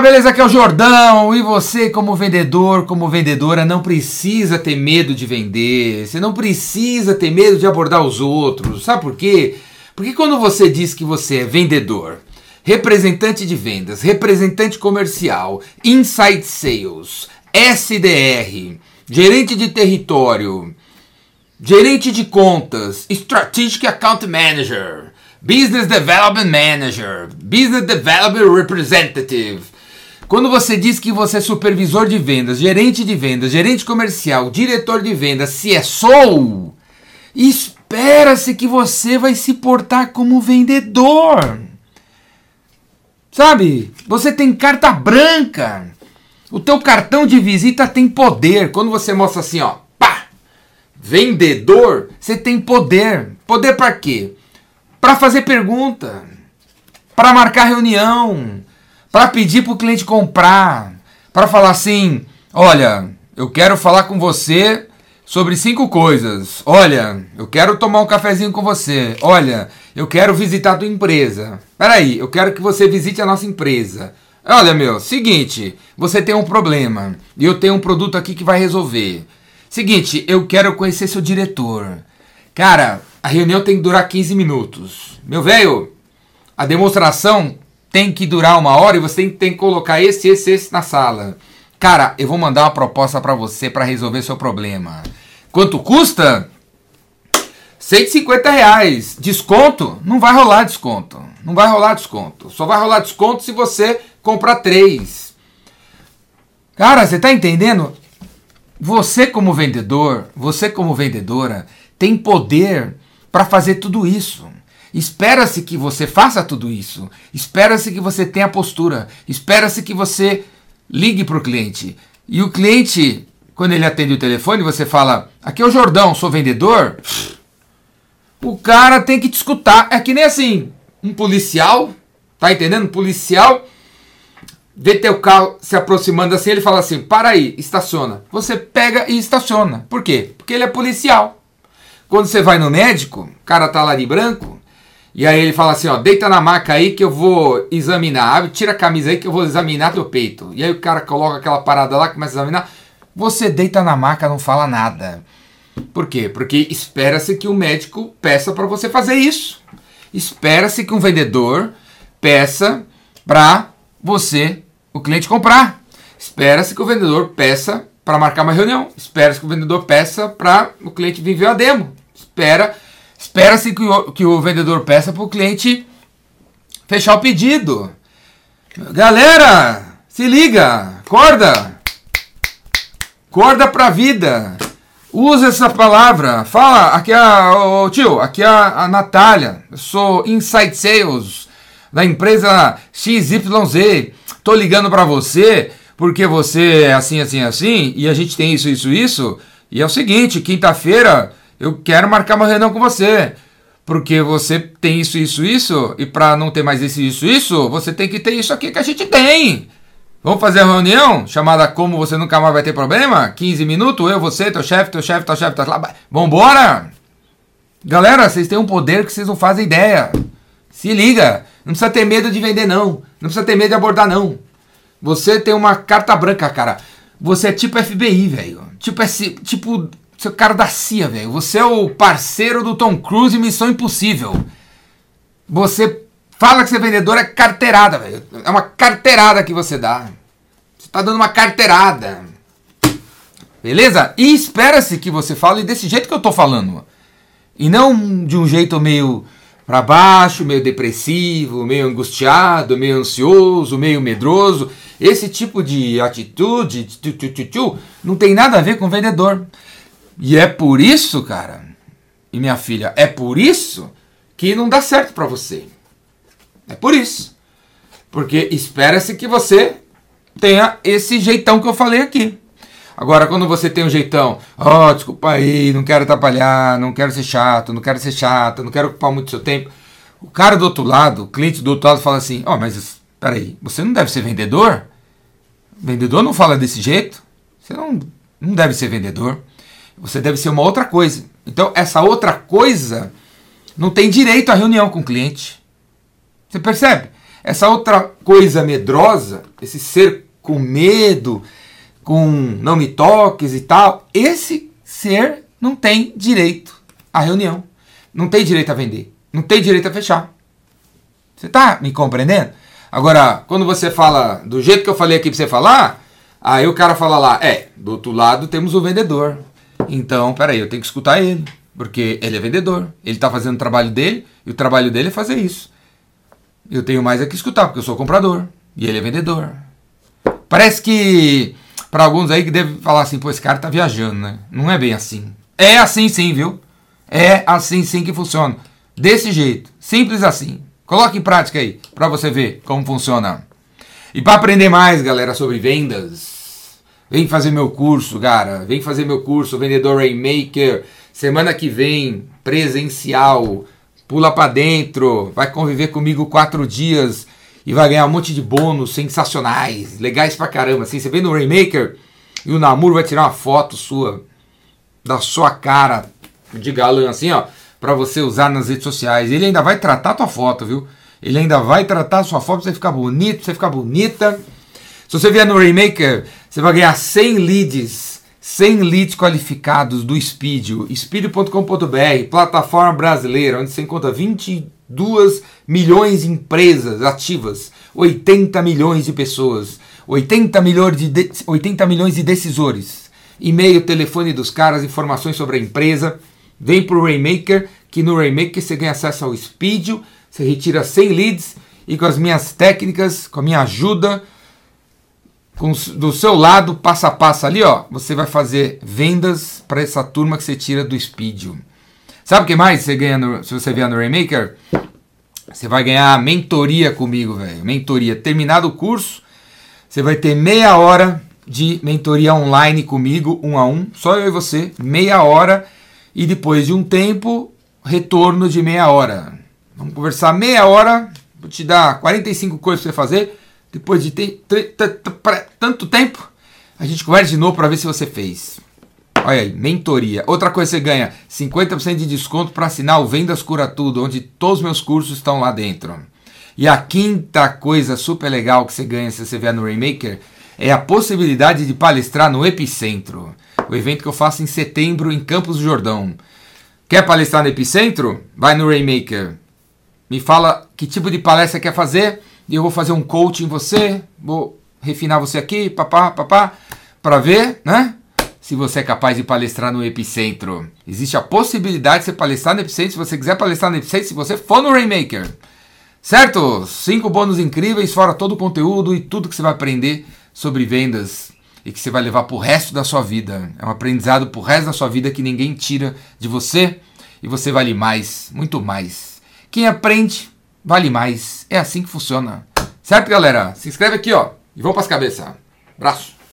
beleza? Aqui é o Jordão e você, como vendedor, como vendedora, não precisa ter medo de vender, você não precisa ter medo de abordar os outros, sabe por quê? Porque quando você diz que você é vendedor, representante de vendas, representante comercial, inside sales, SDR, gerente de território, gerente de contas, strategic account manager, business development manager, business development representative. Quando você diz que você é supervisor de vendas, gerente de vendas, gerente comercial, diretor de vendas, CSO, espera-se que você vai se portar como vendedor. Sabe? Você tem carta branca. O teu cartão de visita tem poder. Quando você mostra assim, ó, pá, vendedor, você tem poder. Poder para quê? Para fazer pergunta, para marcar reunião, para pedir para o cliente comprar, para falar assim, olha, eu quero falar com você sobre cinco coisas. Olha, eu quero tomar um cafezinho com você. Olha, eu quero visitar a tua empresa. Peraí, eu quero que você visite a nossa empresa. Olha, meu, seguinte, você tem um problema e eu tenho um produto aqui que vai resolver. Seguinte, eu quero conhecer seu diretor. Cara, a reunião tem que durar 15 minutos. Meu velho, a demonstração tem que durar uma hora e você tem, que colocar esse, esse, esse na sala. Cara, eu vou mandar uma proposta para você para resolver seu problema. Quanto custa? 150 reais. Desconto? Não vai rolar desconto. Não vai rolar desconto. Só vai rolar desconto se você comprar três. Cara, você tá entendendo? Você como vendedor, você como vendedora, tem poder para fazer tudo isso. Espera-se que você faça tudo isso. Espera-se que você tenha postura. Espera-se que você ligue para o cliente. E o cliente, quando ele atende o telefone, você fala: Aqui é o Jordão, sou vendedor. O cara tem que te escutar. É que nem assim: um policial, tá entendendo? Um policial vê teu carro se aproximando assim, ele fala assim: para aí, estaciona. Você pega e estaciona. Por quê? Porque ele é policial. Quando você vai no médico, o cara tá lá de branco, e aí ele fala assim, ó, deita na maca aí que eu vou examinar. Tira a camisa aí que eu vou examinar teu peito. E aí o cara coloca aquela parada lá, começa a examinar. Você deita na maca, não fala nada. Por quê? Porque espera-se que o médico peça para você fazer isso. Espera-se que um vendedor peça para você, o cliente, comprar. Espera-se que o vendedor peça para marcar uma reunião. Espera-se que o vendedor peça para o cliente vir ver a demo espera, espera-se que o, que o vendedor peça para o cliente fechar o pedido. Galera, se liga, acorda, acorda pra vida. Usa essa palavra. Fala, aqui é a, tio, aqui é a, a Natália. Eu sou Inside Sales da empresa XYZ. Tô ligando para você porque você é assim, assim, assim e a gente tem isso, isso, isso. E é o seguinte, quinta-feira eu quero marcar uma reunião com você. Porque você tem isso, isso, isso, e para não ter mais isso, isso, isso, você tem que ter isso aqui que a gente tem. Vamos fazer a reunião chamada Como Você Nunca Mais Vai Ter Problema? 15 minutos, eu, você, teu chefe, teu chefe, teu chefe, tá lá. Vambora! Galera, vocês têm um poder que vocês não fazem ideia. Se liga, não precisa ter medo de vender, não. Não precisa ter medo de abordar, não. Você tem uma carta branca, cara. Você é tipo FBI, velho. Tipo, tipo você é o cara da CIA, velho. Você é o parceiro do Tom Cruise em Missão Impossível. Você fala que você é vendedor, é carteirada, velho. É uma carteirada que você dá. Você tá dando uma carteirada. Beleza? E espera-se que você fale desse jeito que eu tô falando. E não de um jeito meio para baixo, meio depressivo, meio angustiado, meio ansioso, meio medroso. Esse tipo de atitude não tem nada a ver com vendedor. E é por isso, cara, e minha filha, é por isso que não dá certo para você. É por isso. Porque espera-se que você tenha esse jeitão que eu falei aqui. Agora, quando você tem um jeitão, ó, oh, desculpa aí, não quero atrapalhar, não quero ser chato, não quero ser chato, não quero ocupar muito seu tempo. O cara do outro lado, o cliente do outro lado fala assim, ó, oh, mas peraí, você não deve ser vendedor? Vendedor não fala desse jeito? Você não, não deve ser vendedor. Você deve ser uma outra coisa. Então, essa outra coisa não tem direito à reunião com o cliente. Você percebe? Essa outra coisa medrosa, esse ser com medo, com não me toques e tal, esse ser não tem direito à reunião, não tem direito a vender, não tem direito a fechar. Você tá me compreendendo? Agora, quando você fala do jeito que eu falei aqui para você falar, aí o cara fala lá, é, do outro lado temos o vendedor. Então, peraí, eu tenho que escutar ele, porque ele é vendedor, ele está fazendo o trabalho dele, e o trabalho dele é fazer isso. Eu tenho mais é que escutar, porque eu sou comprador, e ele é vendedor. Parece que para alguns aí que devem falar assim, pô, esse cara tá viajando, né? Não é bem assim. É assim sim, viu? É assim sim que funciona. Desse jeito, simples assim. Coloque em prática aí, para você ver como funciona. E para aprender mais, galera, sobre vendas, vem fazer meu curso, cara. Vem fazer meu curso, Vendedor Rainmaker. Semana que vem, presencial. Pula para dentro, vai conviver comigo quatro dias e vai ganhar um monte de bônus sensacionais, legais pra caramba. Assim, você vem no Rainmaker e o Namuro vai tirar uma foto sua, da sua cara de galã, assim, ó, pra você usar nas redes sociais. Ele ainda vai tratar a tua foto, viu? Ele ainda vai tratar a sua foto pra você ficar bonito, pra você ficar bonita. Se você vier no Rainmaker, você vai ganhar 100 leads, 100 leads qualificados do Speedio, speedio.com.br, plataforma brasileira, onde você encontra 20 2 milhões de empresas ativas, 80 milhões de pessoas, 80 milhões de, de 80 milhões de decisores. E-mail, telefone dos caras, informações sobre a empresa. Vem para o Rainmaker, que no Rainmaker você ganha acesso ao Speedio, você retira 100 leads e com as minhas técnicas, com a minha ajuda, com, do seu lado, passo a passo ali, ó, você vai fazer vendas para essa turma que você tira do Speedio. Sabe o que mais você ganha no, se você vier no Rainmaker? Você vai ganhar mentoria comigo, velho. Mentoria. Terminado o curso, você vai ter meia hora de mentoria online comigo, um a um. Só eu e você. Meia hora. E depois de um tempo, retorno de meia hora. Vamos conversar meia hora. Vou te dar 45 coisas para você fazer. Depois de tanto tempo, a gente conversa de novo para ver se você fez. Olha aí, mentoria. Outra coisa você ganha 50% de desconto para assinar o Vendas Cura Tudo, onde todos os meus cursos estão lá dentro. E a quinta coisa super legal que você ganha se você vier no Rainmaker é a possibilidade de palestrar no Epicentro, o evento que eu faço em setembro em Campos do Jordão. Quer palestrar no Epicentro? Vai no Rainmaker. Me fala que tipo de palestra quer fazer e eu vou fazer um coaching em você, vou refinar você aqui, papá, papá, para ver, né? se você é capaz de palestrar no Epicentro. Existe a possibilidade de você palestrar no Epicentro se você quiser palestrar no Epicentro, se você for no Rainmaker. Certo? Cinco bônus incríveis, fora todo o conteúdo e tudo que você vai aprender sobre vendas e que você vai levar pro resto da sua vida. É um aprendizado pro resto da sua vida que ninguém tira de você e você vale mais, muito mais. Quem aprende, vale mais. É assim que funciona. Certo, galera? Se inscreve aqui, ó, e vamos pras cabeças. Abraço.